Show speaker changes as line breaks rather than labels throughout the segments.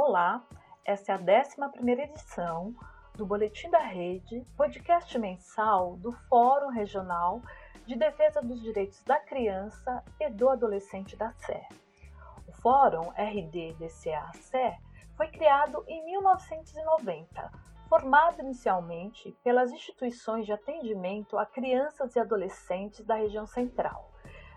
Olá, essa é a 11 edição do Boletim da Rede, podcast mensal do Fórum Regional de Defesa dos Direitos da Criança e do Adolescente da SE. O Fórum RD-DCA-SE foi criado em 1990, formado inicialmente pelas instituições de atendimento a crianças e adolescentes da região central.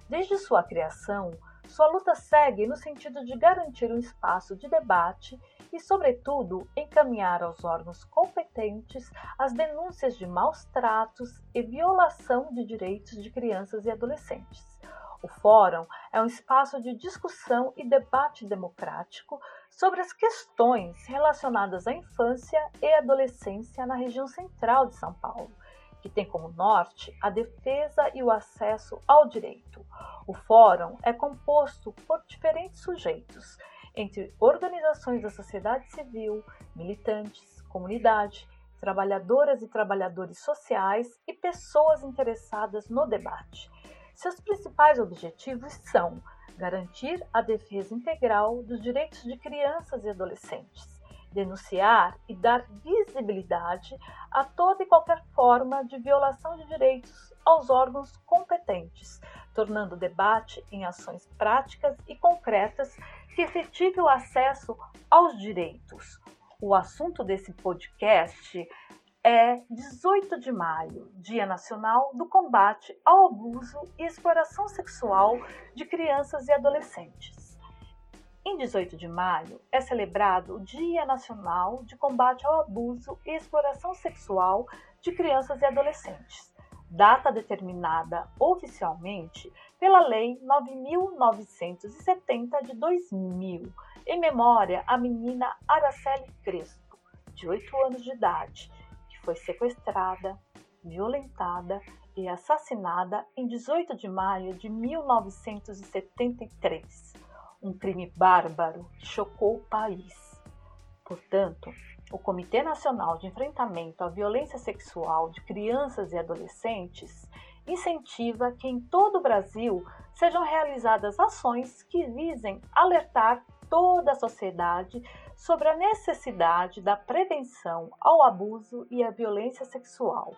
Desde sua criação, sua luta segue no sentido de garantir um espaço de debate e, sobretudo, encaminhar aos órgãos competentes as denúncias de maus tratos e violação de direitos de crianças e adolescentes. O Fórum é um espaço de discussão e debate democrático sobre as questões relacionadas à infância e adolescência na região central de São Paulo que tem como norte a defesa e o acesso ao direito. O fórum é composto por diferentes sujeitos, entre organizações da sociedade civil, militantes, comunidade, trabalhadoras e trabalhadores sociais e pessoas interessadas no debate. Seus principais objetivos são garantir a defesa integral dos direitos de crianças e adolescentes, denunciar e dar visibilidade a toda e qualquer forma de violação de direitos aos órgãos competentes, tornando o debate em ações práticas e concretas que efetive o acesso aos direitos. O assunto desse podcast é 18 de maio, Dia Nacional do Combate ao Abuso e Exploração Sexual de Crianças e Adolescentes. Em 18 de maio é celebrado o Dia Nacional de Combate ao Abuso e Exploração Sexual de Crianças e Adolescentes, data determinada oficialmente pela Lei 9970 de 2000, em memória à menina Araceli Crespo, de 8 anos de idade, que foi sequestrada, violentada e assassinada em 18 de maio de 1973 um crime bárbaro que chocou o país. Portanto, o Comitê Nacional de Enfrentamento à Violência Sexual de Crianças e Adolescentes incentiva que em todo o Brasil sejam realizadas ações que visem alertar toda a sociedade sobre a necessidade da prevenção ao abuso e à violência sexual,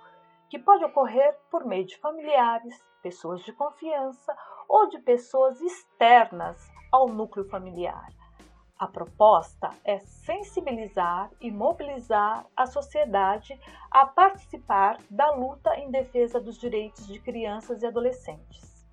que pode ocorrer por meio de familiares, pessoas de confiança ou de pessoas externas ao núcleo familiar. A proposta é sensibilizar e mobilizar a sociedade a participar da luta em defesa dos direitos de crianças e adolescentes.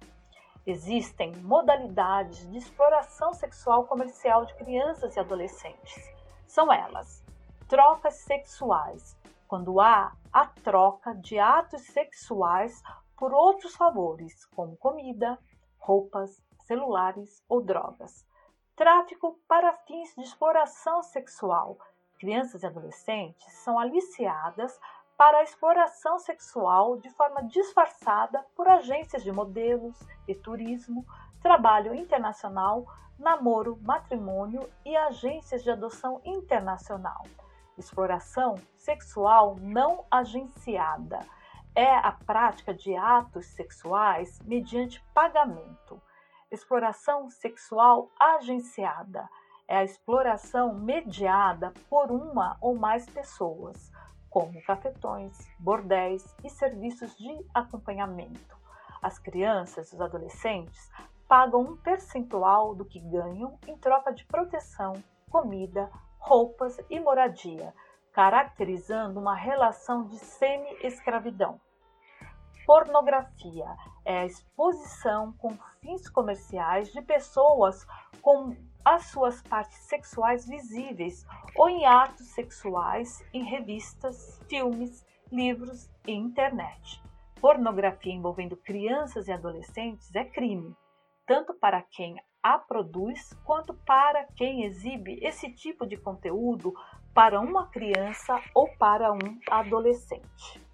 Existem modalidades de exploração sexual comercial de crianças e adolescentes. São elas: trocas sexuais, quando há a troca de atos sexuais por outros favores, como comida, roupas, celulares ou drogas. Tráfico para fins de exploração sexual. Crianças e adolescentes são aliciadas para a exploração sexual de forma disfarçada por agências de modelos e turismo, trabalho internacional, namoro, matrimônio e agências de adoção internacional. Exploração sexual não agenciada é a prática de atos sexuais mediante pagamento. Exploração sexual agenciada é a exploração mediada por uma ou mais pessoas, como cafetões, bordéis e serviços de acompanhamento. As crianças e os adolescentes pagam um percentual do que ganham em troca de proteção, comida, roupas e moradia, caracterizando uma relação de semi-escravidão. Pornografia é a exposição com fins comerciais de pessoas com as suas partes sexuais visíveis ou em atos sexuais em revistas, filmes, livros e internet. Pornografia envolvendo crianças e adolescentes é crime, tanto para quem a produz quanto para quem exibe esse tipo de conteúdo para uma criança ou para um adolescente.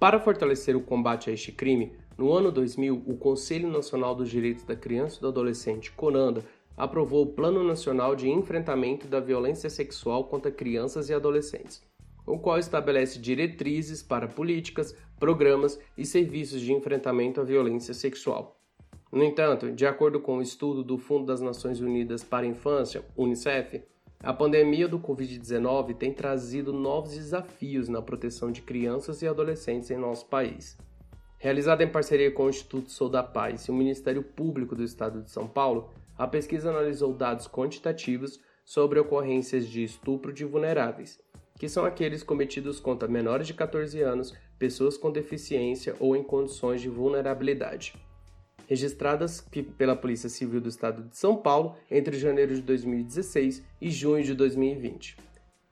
Para fortalecer o combate a este crime, no ano 2000, o Conselho Nacional dos Direitos da Criança e do Adolescente, CONANDA, aprovou o Plano Nacional de Enfrentamento da Violência Sexual contra Crianças e Adolescentes, o qual estabelece diretrizes para políticas, programas e serviços de enfrentamento à violência sexual. No entanto, de acordo com o um estudo do Fundo das Nações Unidas para a Infância, UNICEF, a pandemia do Covid-19 tem trazido novos desafios na proteção de crianças e adolescentes em nosso país. Realizada em parceria com o Instituto Sou da Paz e o Ministério Público do Estado de São Paulo, a pesquisa analisou dados quantitativos sobre ocorrências de estupro de vulneráveis, que são aqueles cometidos contra menores de 14 anos, pessoas com deficiência ou em condições de vulnerabilidade registradas pela Polícia Civil do Estado de São Paulo entre janeiro de 2016 e junho de 2020.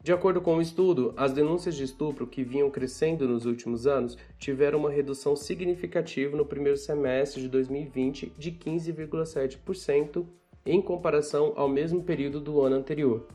De acordo com o estudo, as denúncias de estupro que vinham crescendo nos últimos anos tiveram uma redução significativa no primeiro semestre de 2020 de 15,7% em comparação ao mesmo período do ano anterior.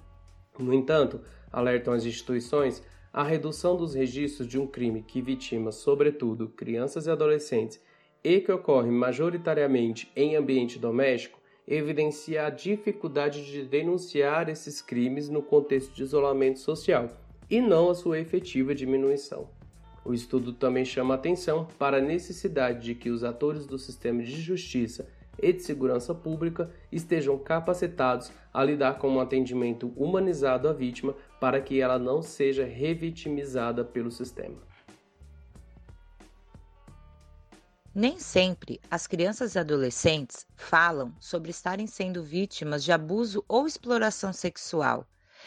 No entanto, alertam as instituições, a redução dos registros de um crime que vitima, sobretudo, crianças e adolescentes e que ocorre majoritariamente em ambiente doméstico, evidencia a dificuldade de denunciar esses crimes no contexto de isolamento social e não a sua efetiva diminuição. O estudo também chama atenção para a necessidade de que os atores do sistema de justiça e de segurança pública estejam capacitados a lidar com um atendimento humanizado à vítima para que ela não seja revitimizada pelo sistema.
Nem sempre as crianças e adolescentes falam sobre estarem sendo vítimas de abuso ou exploração sexual.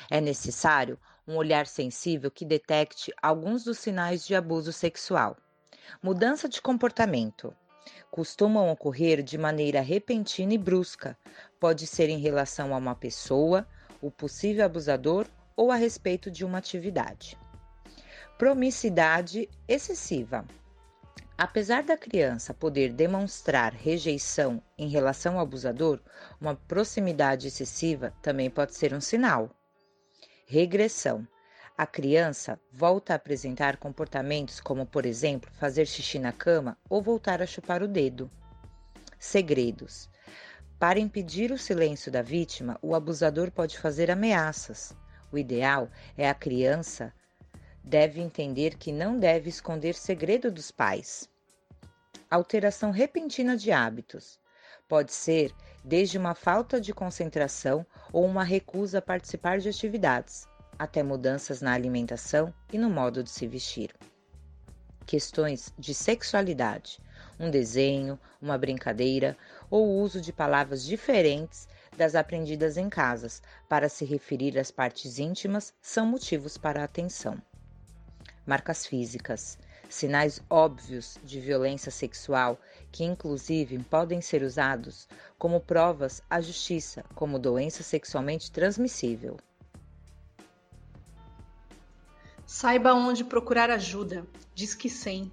É necessário um olhar sensível que detecte alguns dos sinais de abuso sexual. Mudança de comportamento. Costumam ocorrer de maneira repentina e brusca. Pode ser em relação a uma pessoa, o possível abusador ou a respeito de uma atividade. Promissidade excessiva Apesar da criança poder demonstrar rejeição em relação ao abusador, uma proximidade excessiva também pode ser um sinal. Regressão. A criança volta a apresentar comportamentos como, por exemplo, fazer xixi na cama ou voltar a chupar o dedo. Segredos. Para impedir o silêncio da vítima, o abusador pode fazer ameaças. O ideal é a criança deve entender que não deve esconder segredo dos pais. Alteração repentina de hábitos. Pode ser desde uma falta de concentração ou uma recusa a participar de atividades, até mudanças na alimentação e no modo de se vestir. Questões de sexualidade, um desenho, uma brincadeira ou o uso de palavras diferentes das aprendidas em casas para se referir às partes íntimas são motivos para atenção marcas físicas, sinais óbvios de violência sexual que, inclusive, podem ser usados como provas à justiça como doença sexualmente transmissível.
Saiba onde procurar ajuda. Disque 100.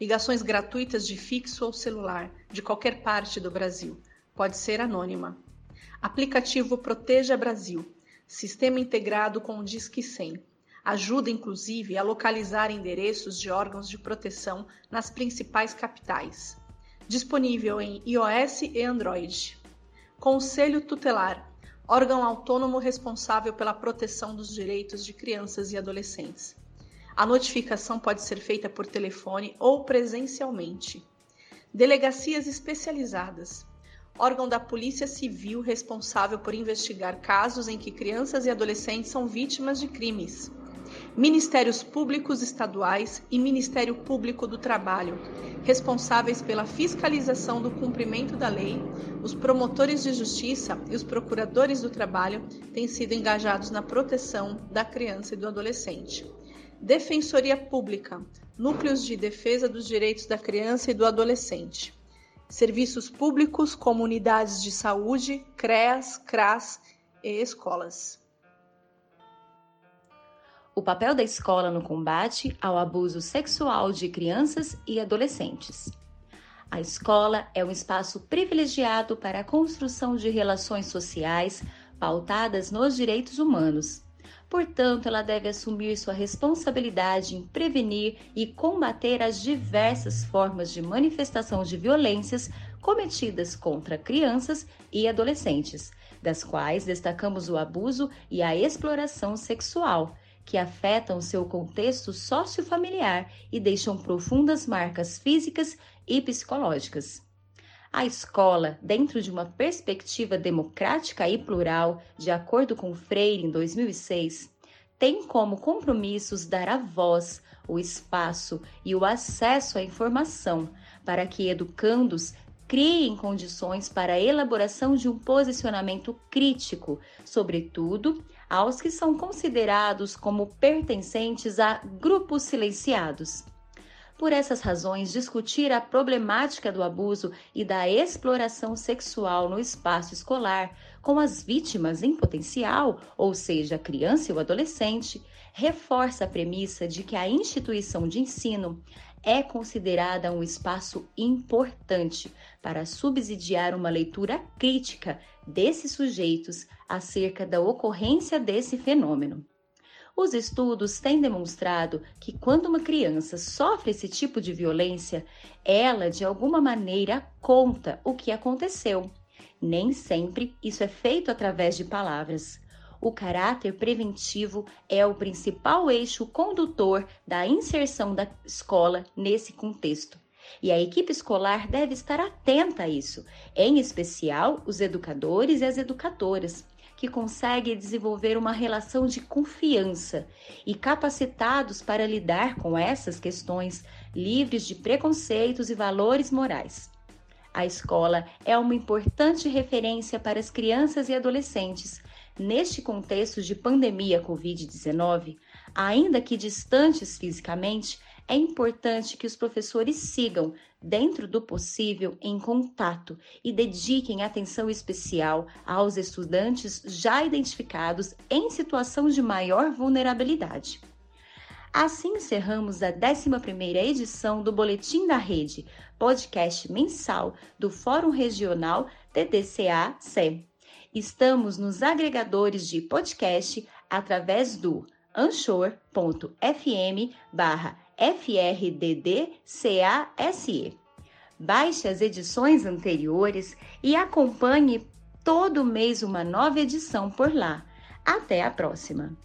Ligações gratuitas de fixo ou celular, de qualquer parte do Brasil. Pode ser anônima. Aplicativo Proteja Brasil. Sistema integrado com o Disque 100 ajuda inclusive a localizar endereços de órgãos de proteção nas principais capitais. Disponível em iOS e Android. Conselho Tutelar órgão autônomo responsável pela proteção dos direitos de crianças e adolescentes. A notificação pode ser feita por telefone ou presencialmente. Delegacias especializadas órgão da Polícia Civil responsável por investigar casos em que crianças e adolescentes são vítimas de crimes. Ministérios Públicos Estaduais e Ministério Público do Trabalho, responsáveis pela fiscalização do cumprimento da lei, os promotores de justiça e os procuradores do trabalho têm sido engajados na proteção da criança e do adolescente. Defensoria Pública, núcleos de defesa dos direitos da criança e do adolescente. Serviços públicos, comunidades de saúde, CREAS, CRAS e escolas
o papel da escola no combate ao abuso sexual de crianças e adolescentes. A escola é um espaço privilegiado para a construção de relações sociais pautadas nos direitos humanos. Portanto, ela deve assumir sua responsabilidade em prevenir e combater as diversas formas de manifestação de violências cometidas contra crianças e adolescentes, das quais destacamos o abuso e a exploração sexual que afetam seu contexto sociofamiliar e deixam profundas marcas físicas e psicológicas. A escola, dentro de uma perspectiva democrática e plural, de acordo com Freire em 2006, tem como compromissos dar a voz, o espaço e o acesso à informação para que educandos criem condições para a elaboração de um posicionamento crítico, sobretudo aos que são considerados como pertencentes a grupos silenciados. Por essas razões, discutir a problemática do abuso e da exploração sexual no espaço escolar com as vítimas em potencial, ou seja, criança e o adolescente, reforça a premissa de que a instituição de ensino é considerada um espaço importante para subsidiar uma leitura crítica desses sujeitos acerca da ocorrência desse fenômeno. Os estudos têm demonstrado que quando uma criança sofre esse tipo de violência, ela de alguma maneira conta o que aconteceu. Nem sempre isso é feito através de palavras. O caráter preventivo é o principal eixo condutor da inserção da escola nesse contexto. E a equipe escolar deve estar atenta a isso, em especial os educadores e as educadoras que conseguem desenvolver uma relação de confiança e capacitados para lidar com essas questões, livres de preconceitos e valores morais. A escola é uma importante referência para as crianças e adolescentes. Neste contexto de pandemia Covid-19, ainda que distantes fisicamente, é importante que os professores sigam, dentro do possível, em contato e dediquem atenção especial aos estudantes já identificados em situação de maior vulnerabilidade. Assim encerramos a 11ª edição do Boletim da Rede, podcast mensal do Fórum Regional TDCA-CE. Estamos nos agregadores de podcast através do anchor.fm barra FRDD-CASE. Baixe as edições anteriores e acompanhe todo mês uma nova edição por lá. Até a próxima!